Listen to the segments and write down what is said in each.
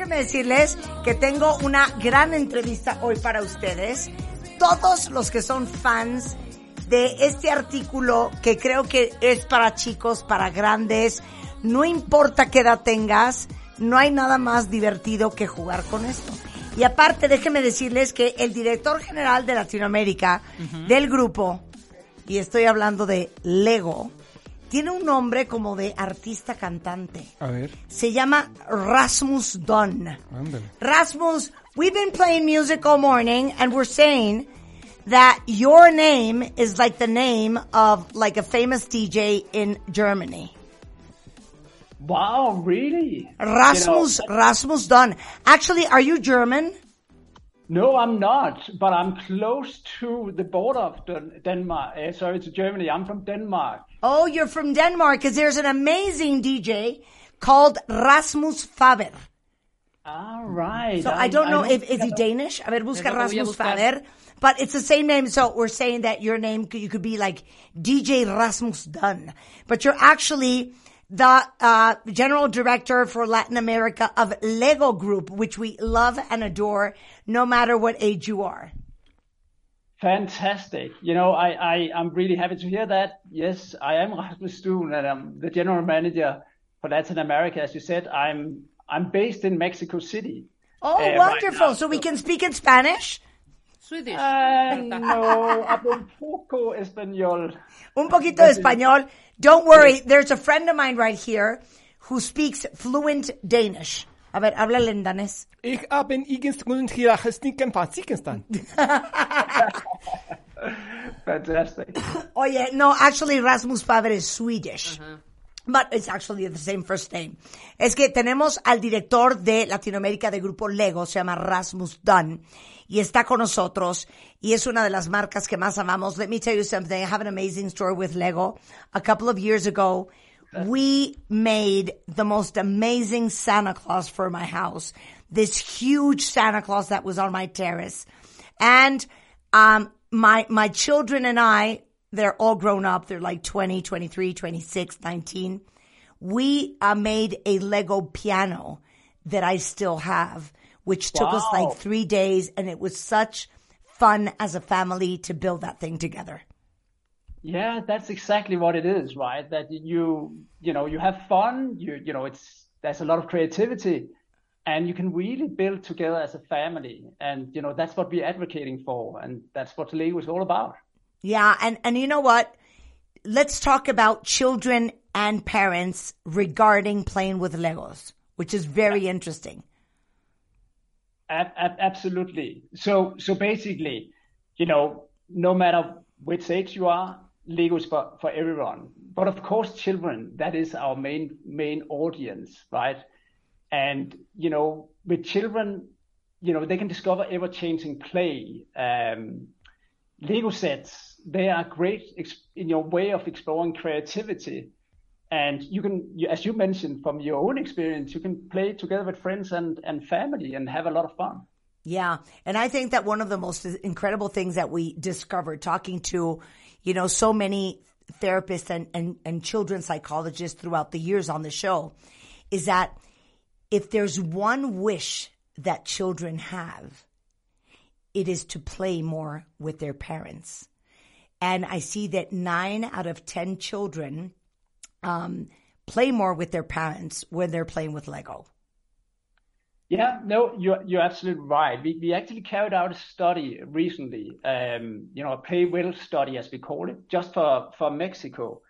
déjenme decirles que tengo una gran entrevista hoy para ustedes. Todos los que son fans de este artículo que creo que es para chicos, para grandes, no importa qué edad tengas, no hay nada más divertido que jugar con esto. Y aparte, déjenme decirles que el director general de Latinoamérica del grupo, y estoy hablando de Lego, tiene un nombre como de artista cantante. A ver, Se llama Rasmus Dunn. ándale. Rasmus, we've been playing music all morning and we're saying that your name is like the name of like a famous DJ in Germany. Wow, really? Rasmus, You know, Rasmus Dunn. Actually, are you German? no, I'm not, but I'm close to the border of Den- Denmark. Uh, sorry, to Germany. I'm from Denmark. Oh, you're from Denmark because there's an amazing DJ called Rasmus Faber. All right. So I, don't know, if is he Danish. A ver, busca Es lo que Rasmus. Faber. But it's the same name, so we're saying that your name could- you could be like DJ Rasmus Dunn, but you're actually the uh, general director for Latin America of Lego Group, which we love and adore, no matter what age you are. Fantastic. You know, I, I, I'm really happy to hear that. Yes, I am Rasmus Stuen and I'm the general manager for Latin America. As you said, I'm, I'm based in Mexico City. Oh, Uh, wonderful! now, so we can speak in Spanish. Swedish. Uh, no, hablo un poco español. Un poquito de español. Don't worry, there's a friend of mine right here who speaks fluent Danish. A ver, háblale en danés. Ich habe. Fantastic. Oye, no, actually Rasmus Faber is Swedish. But it's actually the same first name. Es que tenemos al director de Latinoamérica de Grupo Lego, se llama Rasmus Dunn, y está con nosotros, y es una de las marcas que más amamos. Let me tell you something, I have an amazing story with Lego. A couple of years ago, we made the most amazing Santa Claus for my house. This huge Santa Claus that was on my terrace. And um, my my children and I, they're all grown up. They're like 20, 23, 26, 19. We uh, made a Lego piano that I still have, which took us like three days, and it was such fun as a family to build that thing together. Yeah, that's exactly what it is, right? That you, you know, you have fun, you, you know, it's, there's a lot of creativity and you can really build together as a family. And, you know, that's what we're advocating for. And that's what Lego is all about. Yeah, and and you know what? Let's talk about children and parents regarding playing with Legos, which is very interesting. Ab- ab- absolutely. So, so basically, you know, no matter which age you are, Lego is for, for everyone. But of course, children, that is our main, main audience, right? And, you know, with children, you know, they can discover ever changing play. Um, Lego sets, they are great in your way of exploring creativity. And you can, as you mentioned from your own experience, you can play together with friends and, and family and have a lot of fun. Yeah. And I think that one of the most incredible things that we discovered talking to, you know, so many therapists and, and, and children psychologists throughout the years on the show is that if there's one wish that children have, it is to play more with their parents. And I see that nine out of 10 children um, play more with their parents when they're playing with Lego. Yeah, no, you're you're absolutely right. We we actually carried out a study recently, um, you know, a play well study as we call it, just for for Mexico,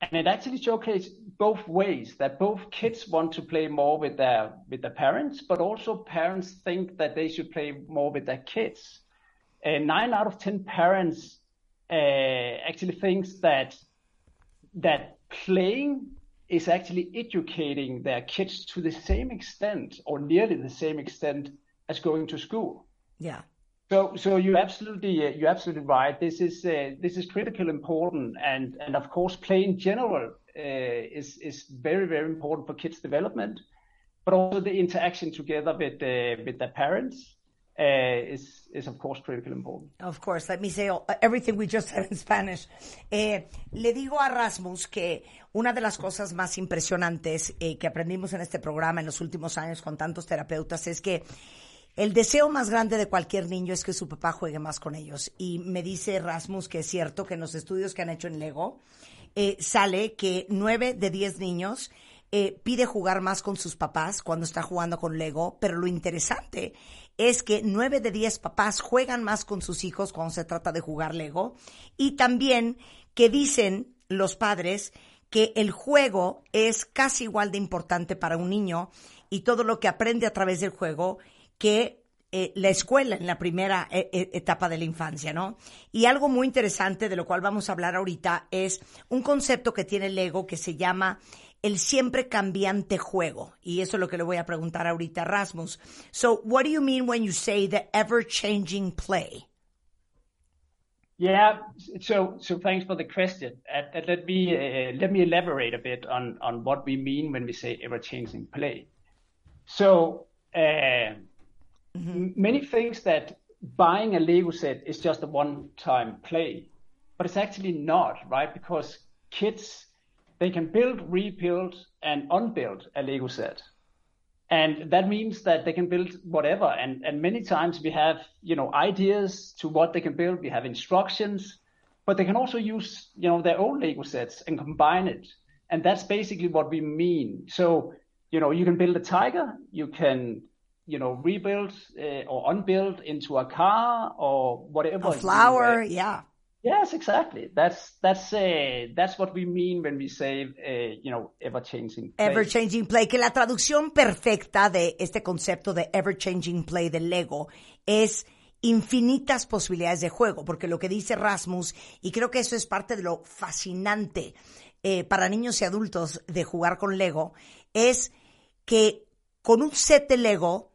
and it actually showcased both ways that both kids want to play more with their with their parents, but also parents think that they should play more with their kids. And nine out of ten parents uh, actually thinks that that playing is actually educating their kids to the same extent or nearly the same extent as going to school. Yeah. So, so you're absolutely, uh, you're absolutely right. This is, uh, this is critical important. And, and of course, play in general, uh, is, is very, very important for kids development, but also the interaction together with, uh, with their parents. Uh, is is of course critically important. Of course, let me say everything we just said in Spanish. Eh, le digo a Rasmus que una de las cosas más impresionantes eh, que aprendimos en este programa en los últimos años con tantos terapeutas es que el deseo más grande de cualquier niño es que su papá juegue más con ellos. Y me dice Rasmus que es cierto que en los estudios que han hecho en Lego eh, sale que nueve de diez niños eh, pide jugar más con sus papás cuando está jugando con Lego, pero lo interesante es que nueve de diez papás juegan más con sus hijos cuando se trata de jugar Lego y también que dicen los padres que el juego es casi igual de importante para un niño y todo lo que aprende a través del juego que eh, la escuela en la primera eh, eh, etapa de la infancia, ¿no? Y algo muy interesante de lo cual vamos a hablar ahorita es un concepto que tiene Lego que se llama el siempre cambiante juego. Y eso es lo que le voy a preguntar ahorita a Rasmus. So, what do you mean when you say the ever-changing play? Yeah. So so thanks for the question. And, and let me uh, let me elaborate a bit on on what we mean when we say ever-changing play. So uh, m- many things that buying a Lego set is just a one-time play, but it's actually not, right? Because kids they can build, rebuild, and unbuild a Lego set. And that means that they can build whatever. And and many times we have you know ideas to what they can build. We have instructions but they can also use you know their own lego sets and combine it. And that's basically what we mean. So you know you can build a tiger. You can you know rebuild uh, or unbuild into a car or whatever A flower, yeah. Yes exactly. That's that's uh, that's what we mean when we say uh, you know ever changing Ever Changing Play, que la traducción perfecta de este concepto de Ever Changing Play del Lego es infinitas posibilidades de juego, porque lo que dice Rasmus, y creo que eso es parte de lo fascinante eh, para niños y adultos de jugar con Lego, es que con un set de Lego,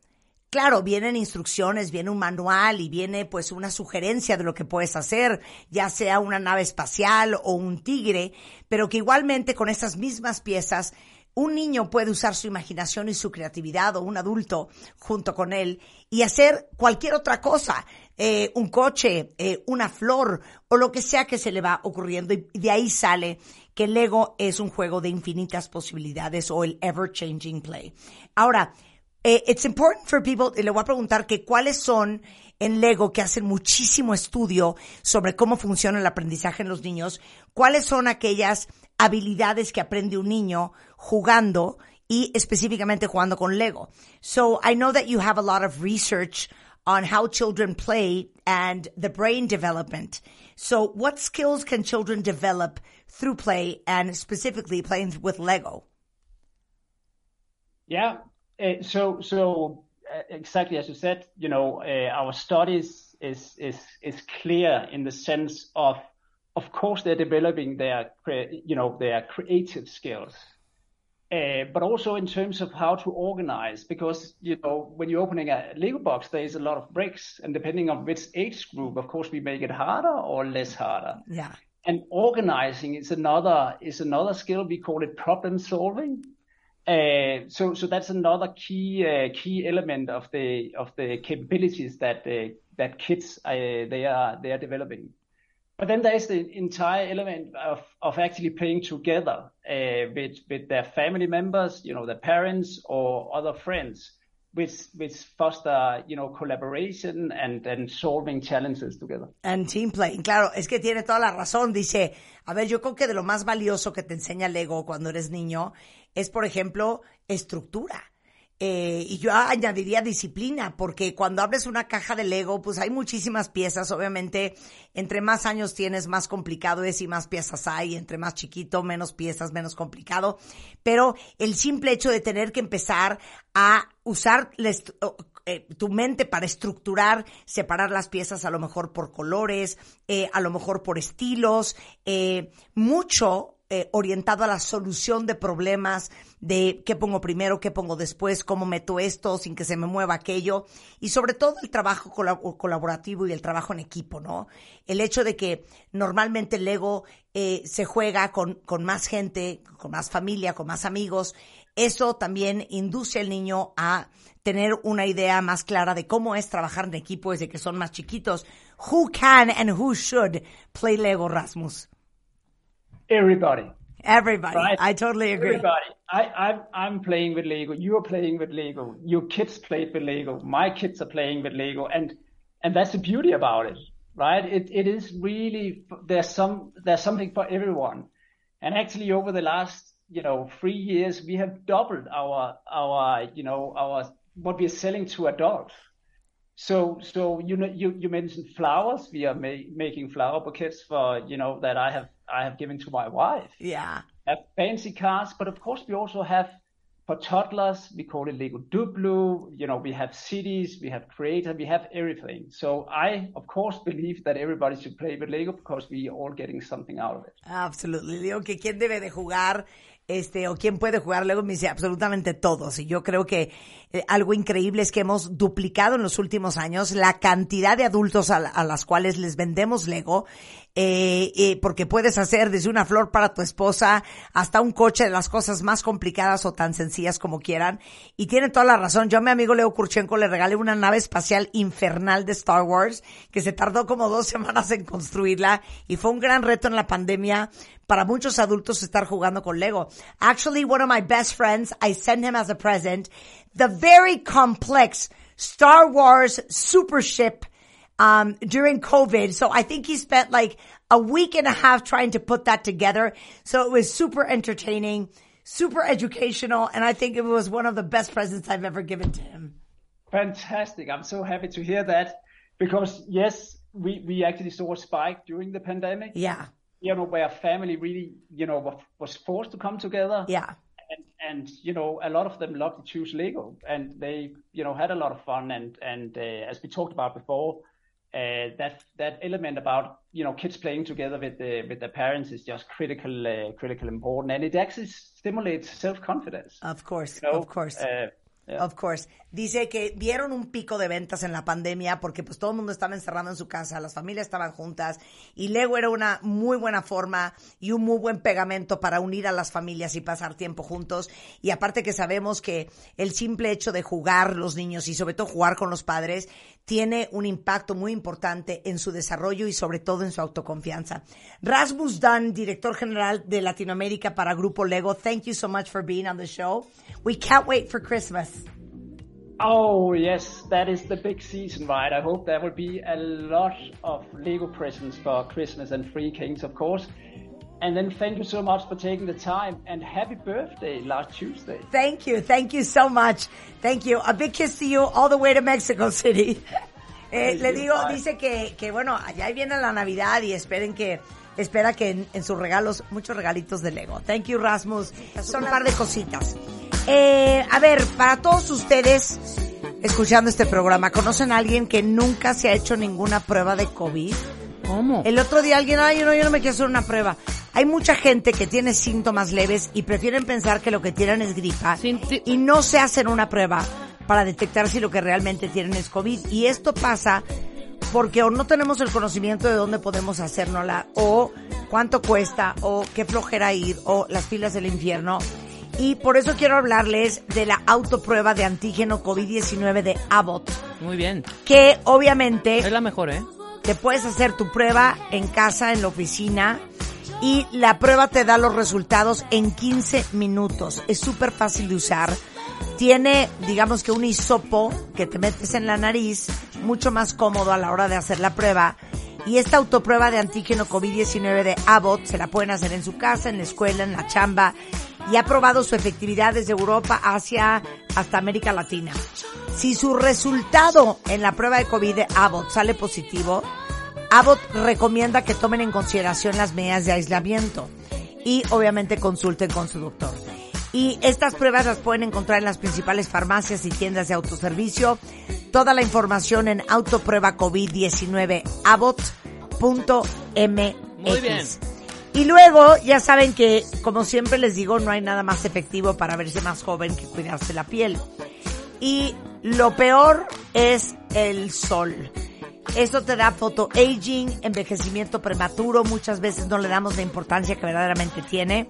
Claro, vienen instrucciones, viene un manual y viene pues una sugerencia de lo que puedes hacer, ya sea una nave espacial o un tigre, pero que igualmente con esas mismas piezas un niño puede usar su imaginación y su creatividad o un adulto junto con él y hacer cualquier otra cosa, eh, un coche, eh, una flor o lo que sea que se le va ocurriendo y de ahí sale que Lego es un juego de infinitas posibilidades o el ever changing play. Ahora, eh, it's important for people, y le voy a preguntar que cuáles son en Lego que hacen muchísimo estudio sobre cómo funciona el aprendizaje en los niños, cuáles son aquellas habilidades que aprende un niño jugando y específicamente jugando con Lego. So I know that you have a lot of research on how children play and the brain development. So what skills can children develop through play and specifically playing with Lego? Yeah. Uh, so so uh, exactly as you said, you know, uh, our studies is is is clear in the sense of, of course, they're developing their you know their creative skills, uh, but also in terms of how to organize. Because you know, when you're opening a Lego box, there's a lot of bricks, and depending on which age group, of course, we make it harder or less harder Yeah. and organizing is another is another skill. We call it problem solving. Uh, so that's another key uh, key element of the of the capabilities that uh, that kids they are they are developing. But then there's the entire element of, of actually playing together with with their family members, you know, their parents or other friends, which which foster you know collaboration and and solving challenges together. And team playing, claro, es que tiene toda la razón. Dice, a ver, yo creo que de lo más valioso que te enseña Lego cuando eres niño es, por ejemplo, estructura. Eh, y yo añadiría disciplina, porque cuando abres una caja de Lego, pues hay muchísimas piezas. Obviamente, entre más años tienes, más complicado es y más piezas hay. Entre más chiquito, menos piezas, menos complicado. Pero el simple hecho de tener que empezar a usar eh, tu mente para estructurar, separar las piezas a lo mejor por colores, eh, a lo mejor por estilos, eh, mucho eh, orientado a la solución de problemas, de qué pongo primero, qué pongo después, cómo meto esto sin que se me mueva aquello, y sobre todo el trabajo colaborativo y el trabajo en equipo, ¿no? El hecho de que normalmente el Lego eh, se juega con, con más gente, con más familia, con más amigos, eso también induce al niño a tener una idea más clara de cómo es trabajar en equipo desde que son más chiquitos. Who can and who should play Lego, Rasmus? Everybody. Everybody. Right? I totally agree. Everybody. I, I'm, I'm playing with Lego. You're playing with Lego. Your kids played with Lego. My kids are playing with Lego. And, and that's the beauty about it, right? It, it is really, there's some, there's something for everyone. And actually over the last, you know, three years, we have doubled our, our, you know, our, what we're selling to adults. So, so you know, you, you mentioned flowers. We are ma- making flower bouquets for, you know, that I have I have given to my wife. Yeah. Have fancy cars, but of course we also have for toddlers, we call it Lego Duplo. You know, we have cities, we have creator, we have everything. So I, of course, believe that everybody should play with Lego because we are all getting something out of it. Absolutely. Digo que quién debe de jugar este, o quién puede jugar Lego, me dice absolutamente todos. Y yo creo que eh, algo increíble es que hemos duplicado en los últimos años la cantidad de adultos a, a las cuales les vendemos Lego eh, eh, porque puedes hacer desde una flor para tu esposa hasta un coche de las cosas más complicadas o tan sencillas como quieran. Y tiene toda la razón. Yo a mi amigo Leo Kurchenko le regalé una nave espacial infernal de Star Wars que se tardó como dos semanas en construirla y fue un gran reto en la pandemia para muchos adultos estar jugando con Lego. Actually, one of my best friends, I sent him as a present the very complex Star Wars super ship um, during COVID. So I think he spent like a week and a half trying to put that together. So it was super entertaining, super educational, and I think it was one of the best presents I've ever given to him. Fantastic. I'm so happy to hear that because yes, we, we actually saw a spike during the pandemic. Yeah. You know, where family really, you know, was forced to come together. Yeah. And, and you know, a lot of them loved to choose Lego and they, you know, had a lot of fun. And, and uh, as we talked about before, uh, that that element about you know kids playing together with the with their parents is just critical uh, critical important and it actually stimulates self confidence of course you know? of course uh, Of course. Dice que vieron un pico de ventas en la pandemia porque pues todo el mundo estaba encerrado en su casa, las familias estaban juntas y Lego era una muy buena forma y un muy buen pegamento para unir a las familias y pasar tiempo juntos. Y aparte que sabemos que el simple hecho de jugar los niños y sobre todo jugar con los padres tiene un impacto muy importante en su desarrollo y sobre todo en su autoconfianza. Rasmus Dunn, director general de Latinoamérica para Grupo Lego, thank you so much for being on the show. We can't wait for Christmas. Oh, yes, that is the big season, right? I hope there will be a lot of Lego presents for Christmas and Free Kings, of course. And then thank you so much for taking the time and happy birthday last Tuesday. Thank you. Thank you so much. Thank you. A big kiss to you all the way to Mexico City. Eh, le digo, dice que, que bueno, allá viene la Navidad y esperen que espera que en, en, sus regalos, muchos regalitos de Lego. Thank you, Rasmus. Son un par de cositas. Eh, a ver, para todos ustedes, escuchando este programa, ¿conocen a alguien que nunca se ha hecho ninguna prueba de COVID? ¿Cómo? El otro día alguien, ay, no, yo no me quiero hacer una prueba. Hay mucha gente que tiene síntomas leves y prefieren pensar que lo que tienen es gripa y no se hacen una prueba para detectar si lo que realmente tienen es COVID. Y esto pasa porque o no tenemos el conocimiento de dónde podemos hacérnosla, o cuánto cuesta, o qué flojera ir, o las filas del infierno. Y por eso quiero hablarles de la autoprueba de antígeno COVID-19 de Abbott. Muy bien. Que obviamente... Es la mejor, ¿eh? Te puedes hacer tu prueba en casa, en la oficina, y la prueba te da los resultados en 15 minutos. Es súper fácil de usar. Tiene, digamos que un hisopo que te metes en la nariz, mucho más cómodo a la hora de hacer la prueba. Y esta autoprueba de antígeno COVID-19 de Abbott se la pueden hacer en su casa, en la escuela, en la chamba. Y ha probado su efectividad desde Europa, Asia, hasta América Latina. Si su resultado en la prueba de COVID de Abbott sale positivo, Abbott recomienda que tomen en consideración las medidas de aislamiento y obviamente consulten con su doctor. Y estas pruebas las pueden encontrar en las principales farmacias y tiendas de autoservicio. Toda la información en autopruebacovid19abbott.mx. Muy bien. Y luego, ya saben que, como siempre les digo, no hay nada más efectivo para verse más joven que cuidarse la piel. Y lo peor es el sol. Esto te da photoaging, envejecimiento prematuro, muchas veces no le damos la importancia que verdaderamente tiene.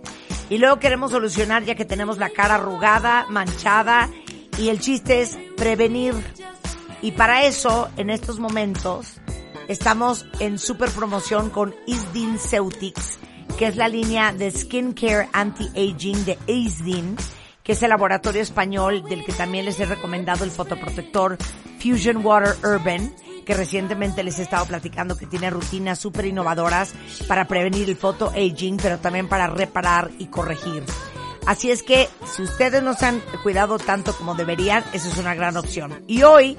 Y luego queremos solucionar ya que tenemos la cara arrugada, manchada, y el chiste es prevenir. Y para eso, en estos momentos, estamos en super promoción con Isdin Ceutics, que es la línea de skincare anti-aging de Isdin, que es el laboratorio español del que también les he recomendado el fotoprotector Fusion Water Urban, que recientemente les he estado platicando que tiene rutinas súper innovadoras para prevenir el photoaging, pero también para reparar y corregir. Así es que si ustedes no se han cuidado tanto como deberían, esa es una gran opción. Y hoy,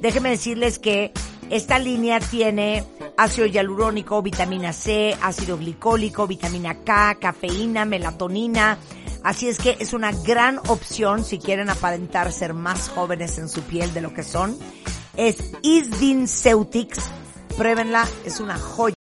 déjenme decirles que esta línea tiene ácido hialurónico, vitamina C, ácido glicólico, vitamina K, cafeína, melatonina. Así es que es una gran opción si quieren aparentar ser más jóvenes en su piel de lo que son. Es Isdin Ceutics. Pruébenla, es una joya.